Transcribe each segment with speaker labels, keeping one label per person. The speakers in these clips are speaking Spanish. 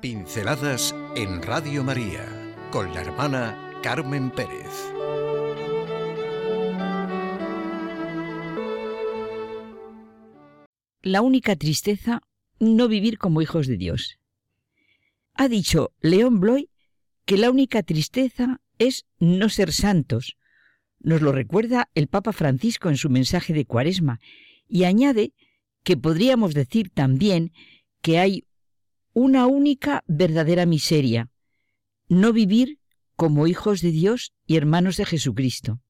Speaker 1: Pinceladas en Radio María con la hermana Carmen Pérez.
Speaker 2: La única tristeza, no vivir como hijos de Dios. Ha dicho León Bloy que la única tristeza es no ser santos. Nos lo recuerda el Papa Francisco en su mensaje de Cuaresma y añade que podríamos decir también que hay una única verdadera miseria, no vivir como hijos de Dios y hermanos de Jesucristo.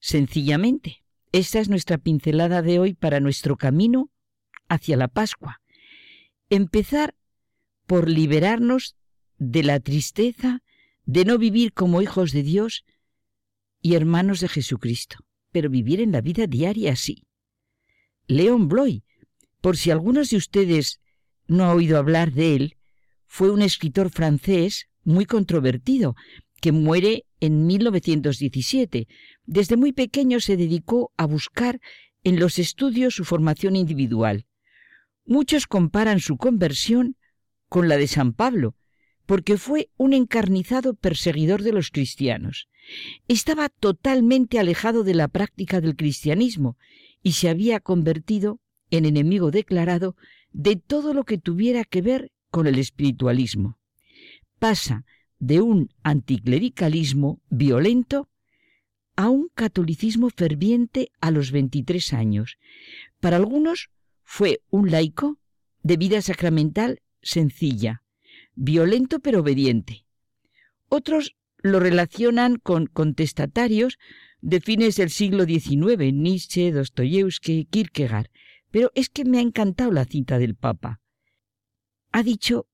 Speaker 2: Sencillamente, esta es nuestra pincelada de hoy para nuestro camino hacia la Pascua. Empezar por liberarnos de la tristeza de no vivir como hijos de Dios y hermanos de Jesucristo, pero vivir en la vida diaria así. León Bloy, por si algunos de ustedes no ha oído hablar de él, fue un escritor francés muy controvertido, que muere en 1917. Desde muy pequeño se dedicó a buscar en los estudios su formación individual. Muchos comparan su conversión con la de San Pablo, porque fue un encarnizado perseguidor de los cristianos. Estaba totalmente alejado de la práctica del cristianismo y se había convertido en enemigo declarado de todo lo que tuviera que ver con el espiritualismo. Pasa de un anticlericalismo violento a un catolicismo ferviente a los 23 años. Para algunos fue un laico de vida sacramental sencilla, violento pero obediente. Otros lo relacionan con contestatarios de fines del siglo XIX, Nietzsche, Dostoyevsky, Kierkegaard, pero es que me ha encantado la cita del Papa. Ha dicho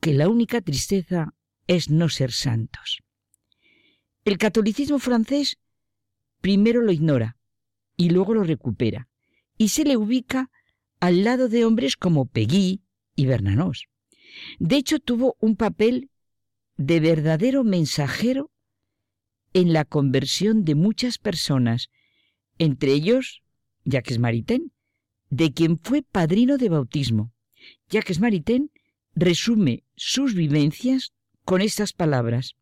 Speaker 2: que la única tristeza es no ser santos. El catolicismo francés primero lo ignora y luego lo recupera y se le ubica al lado de hombres como Peguy y Bernanos. De hecho, tuvo un papel de verdadero mensajero en la conversión de muchas personas, entre ellos Jacques Maritain, de quien fue padrino de bautismo. Jacques Maritain resume sus vivencias con estas palabras.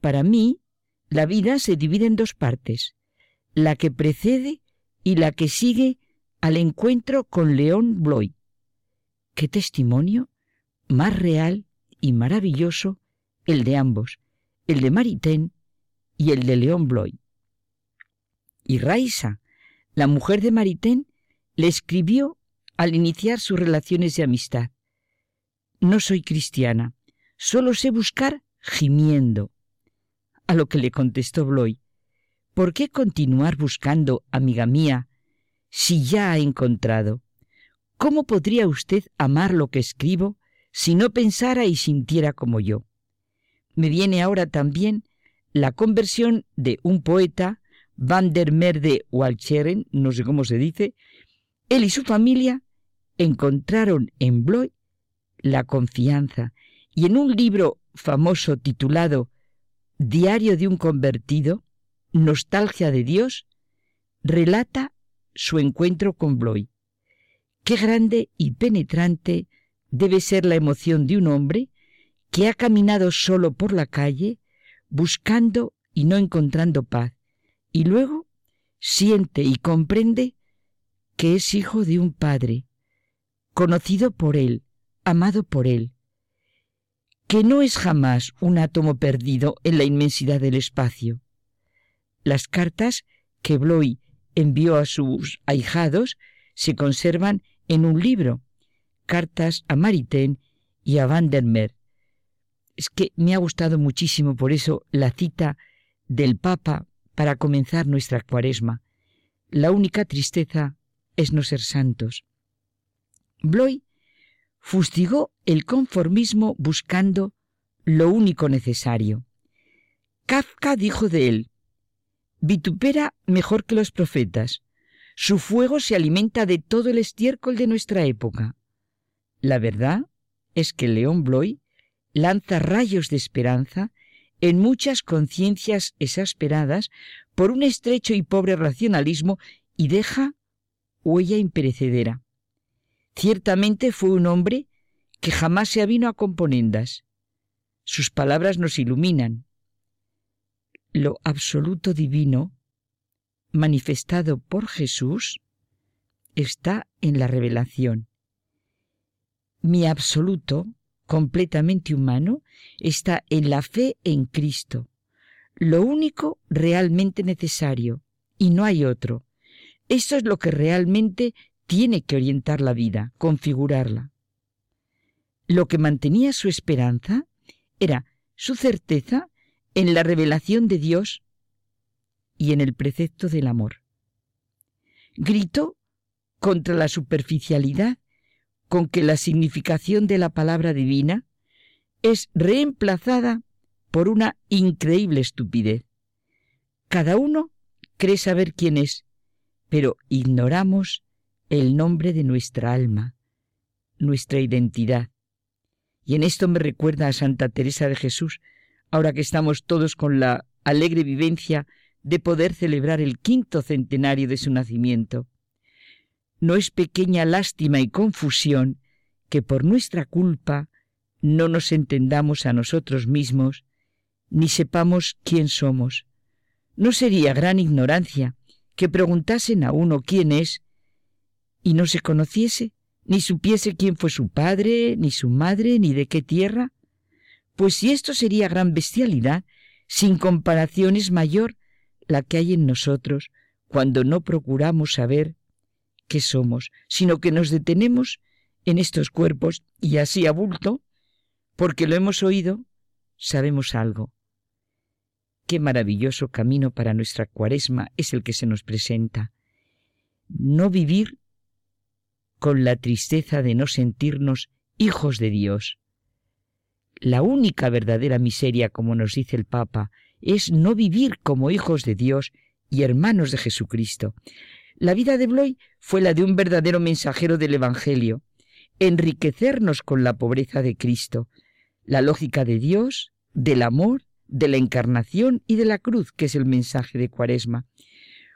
Speaker 2: Para mí, la vida se divide en dos partes, la que precede y la que sigue al encuentro con León Bloy. Qué testimonio más real y maravilloso el de ambos, el de Maritain y el de León Bloy. Y Raisa, la mujer de Maritain, le escribió al iniciar sus relaciones de amistad. No soy cristiana, solo sé buscar gimiendo. A lo que le contestó Bloy, ¿por qué continuar buscando, amiga mía, si ya ha encontrado? ¿Cómo podría usted amar lo que escribo si no pensara y sintiera como yo? Me viene ahora también la conversión de un poeta, Van der Merde Walcheren, no sé cómo se dice, él y su familia encontraron en Bloy la confianza y en un libro famoso titulado Diario de un convertido, Nostalgia de Dios, relata su encuentro con Bloy. Qué grande y penetrante debe ser la emoción de un hombre que ha caminado solo por la calle buscando y no encontrando paz, y luego siente y comprende que es hijo de un Padre, conocido por Él, amado por Él, que no es jamás un átomo perdido en la inmensidad del espacio. Las cartas que Bloy envió a sus ahijados se conservan en un libro, Cartas a Maritain y a Vandermeer. Es que me ha gustado muchísimo por eso la cita del Papa para comenzar nuestra cuaresma. La única tristeza es no ser santos. Bloy fustigó el conformismo buscando lo único necesario. Kafka dijo de él, vitupera mejor que los profetas, su fuego se alimenta de todo el estiércol de nuestra época. La verdad es que León Bloy lanza rayos de esperanza en muchas conciencias exasperadas por un estrecho y pobre racionalismo y deja huella imperecedera. Ciertamente fue un hombre que jamás se avino a componendas. Sus palabras nos iluminan. Lo absoluto divino, manifestado por Jesús, está en la revelación. Mi absoluto, completamente humano, está en la fe en Cristo, lo único realmente necesario, y no hay otro. Esto es lo que realmente tiene que orientar la vida, configurarla. Lo que mantenía su esperanza era su certeza en la revelación de Dios y en el precepto del amor. Gritó contra la superficialidad con que la significación de la palabra divina es reemplazada por una increíble estupidez. Cada uno cree saber quién es, pero ignoramos el nombre de nuestra alma, nuestra identidad. Y en esto me recuerda a Santa Teresa de Jesús, ahora que estamos todos con la alegre vivencia de poder celebrar el quinto centenario de su nacimiento. No es pequeña lástima y confusión que por nuestra culpa no nos entendamos a nosotros mismos ni sepamos quién somos. No sería gran ignorancia que preguntasen a uno quién es y no se conociese, ni supiese quién fue su padre, ni su madre, ni de qué tierra. Pues si esto sería gran bestialidad, sin comparación es mayor la que hay en nosotros cuando no procuramos saber qué somos, sino que nos detenemos en estos cuerpos y así a bulto, porque lo hemos oído, sabemos algo. Qué maravilloso camino para nuestra cuaresma es el que se nos presenta. No vivir con la tristeza de no sentirnos hijos de Dios. La única verdadera miseria, como nos dice el Papa, es no vivir como hijos de Dios y hermanos de Jesucristo. La vida de Bloy fue la de un verdadero mensajero del Evangelio, enriquecernos con la pobreza de Cristo, la lógica de Dios, del amor, de la encarnación y de la cruz, que es el mensaje de Cuaresma.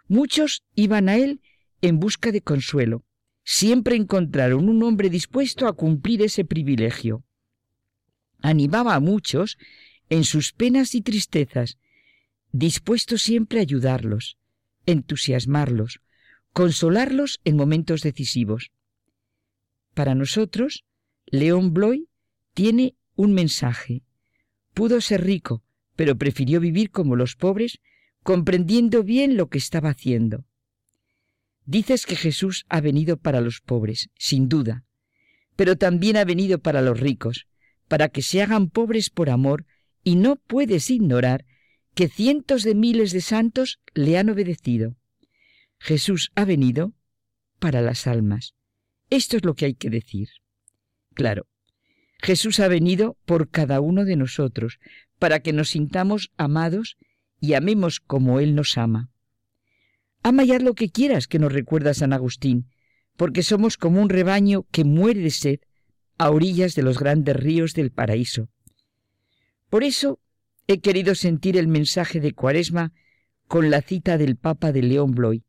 Speaker 2: Muchos iban a él en busca de consuelo. Siempre encontraron un hombre dispuesto a cumplir ese privilegio. Animaba a muchos en sus penas y tristezas, dispuesto siempre a ayudarlos, entusiasmarlos, consolarlos en momentos decisivos. Para nosotros, León Bloy tiene un mensaje. Pudo ser rico, pero prefirió vivir como los pobres, comprendiendo bien lo que estaba haciendo. Dices que Jesús ha venido para los pobres, sin duda, pero también ha venido para los ricos, para que se hagan pobres por amor, y no puedes ignorar que cientos de miles de santos le han obedecido. Jesús ha venido para las almas. Esto es lo que hay que decir. Claro, Jesús ha venido por cada uno de nosotros, para que nos sintamos amados y amemos como Él nos ama. Ama ya lo que quieras, que nos recuerda San Agustín, porque somos como un rebaño que muere de sed a orillas de los grandes ríos del paraíso. Por eso he querido sentir el mensaje de Cuaresma con la cita del Papa de León Bloy,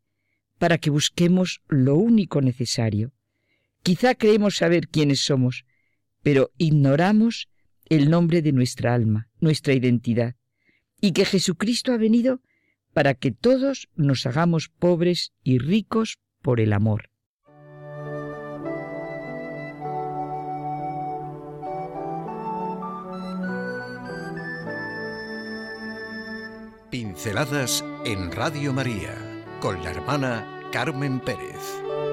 Speaker 2: para que busquemos lo único necesario. Quizá creemos saber quiénes somos, pero ignoramos el nombre de nuestra alma, nuestra identidad, y que Jesucristo ha venido para que todos nos hagamos pobres y ricos por el amor.
Speaker 1: Pinceladas en Radio María con la hermana Carmen Pérez.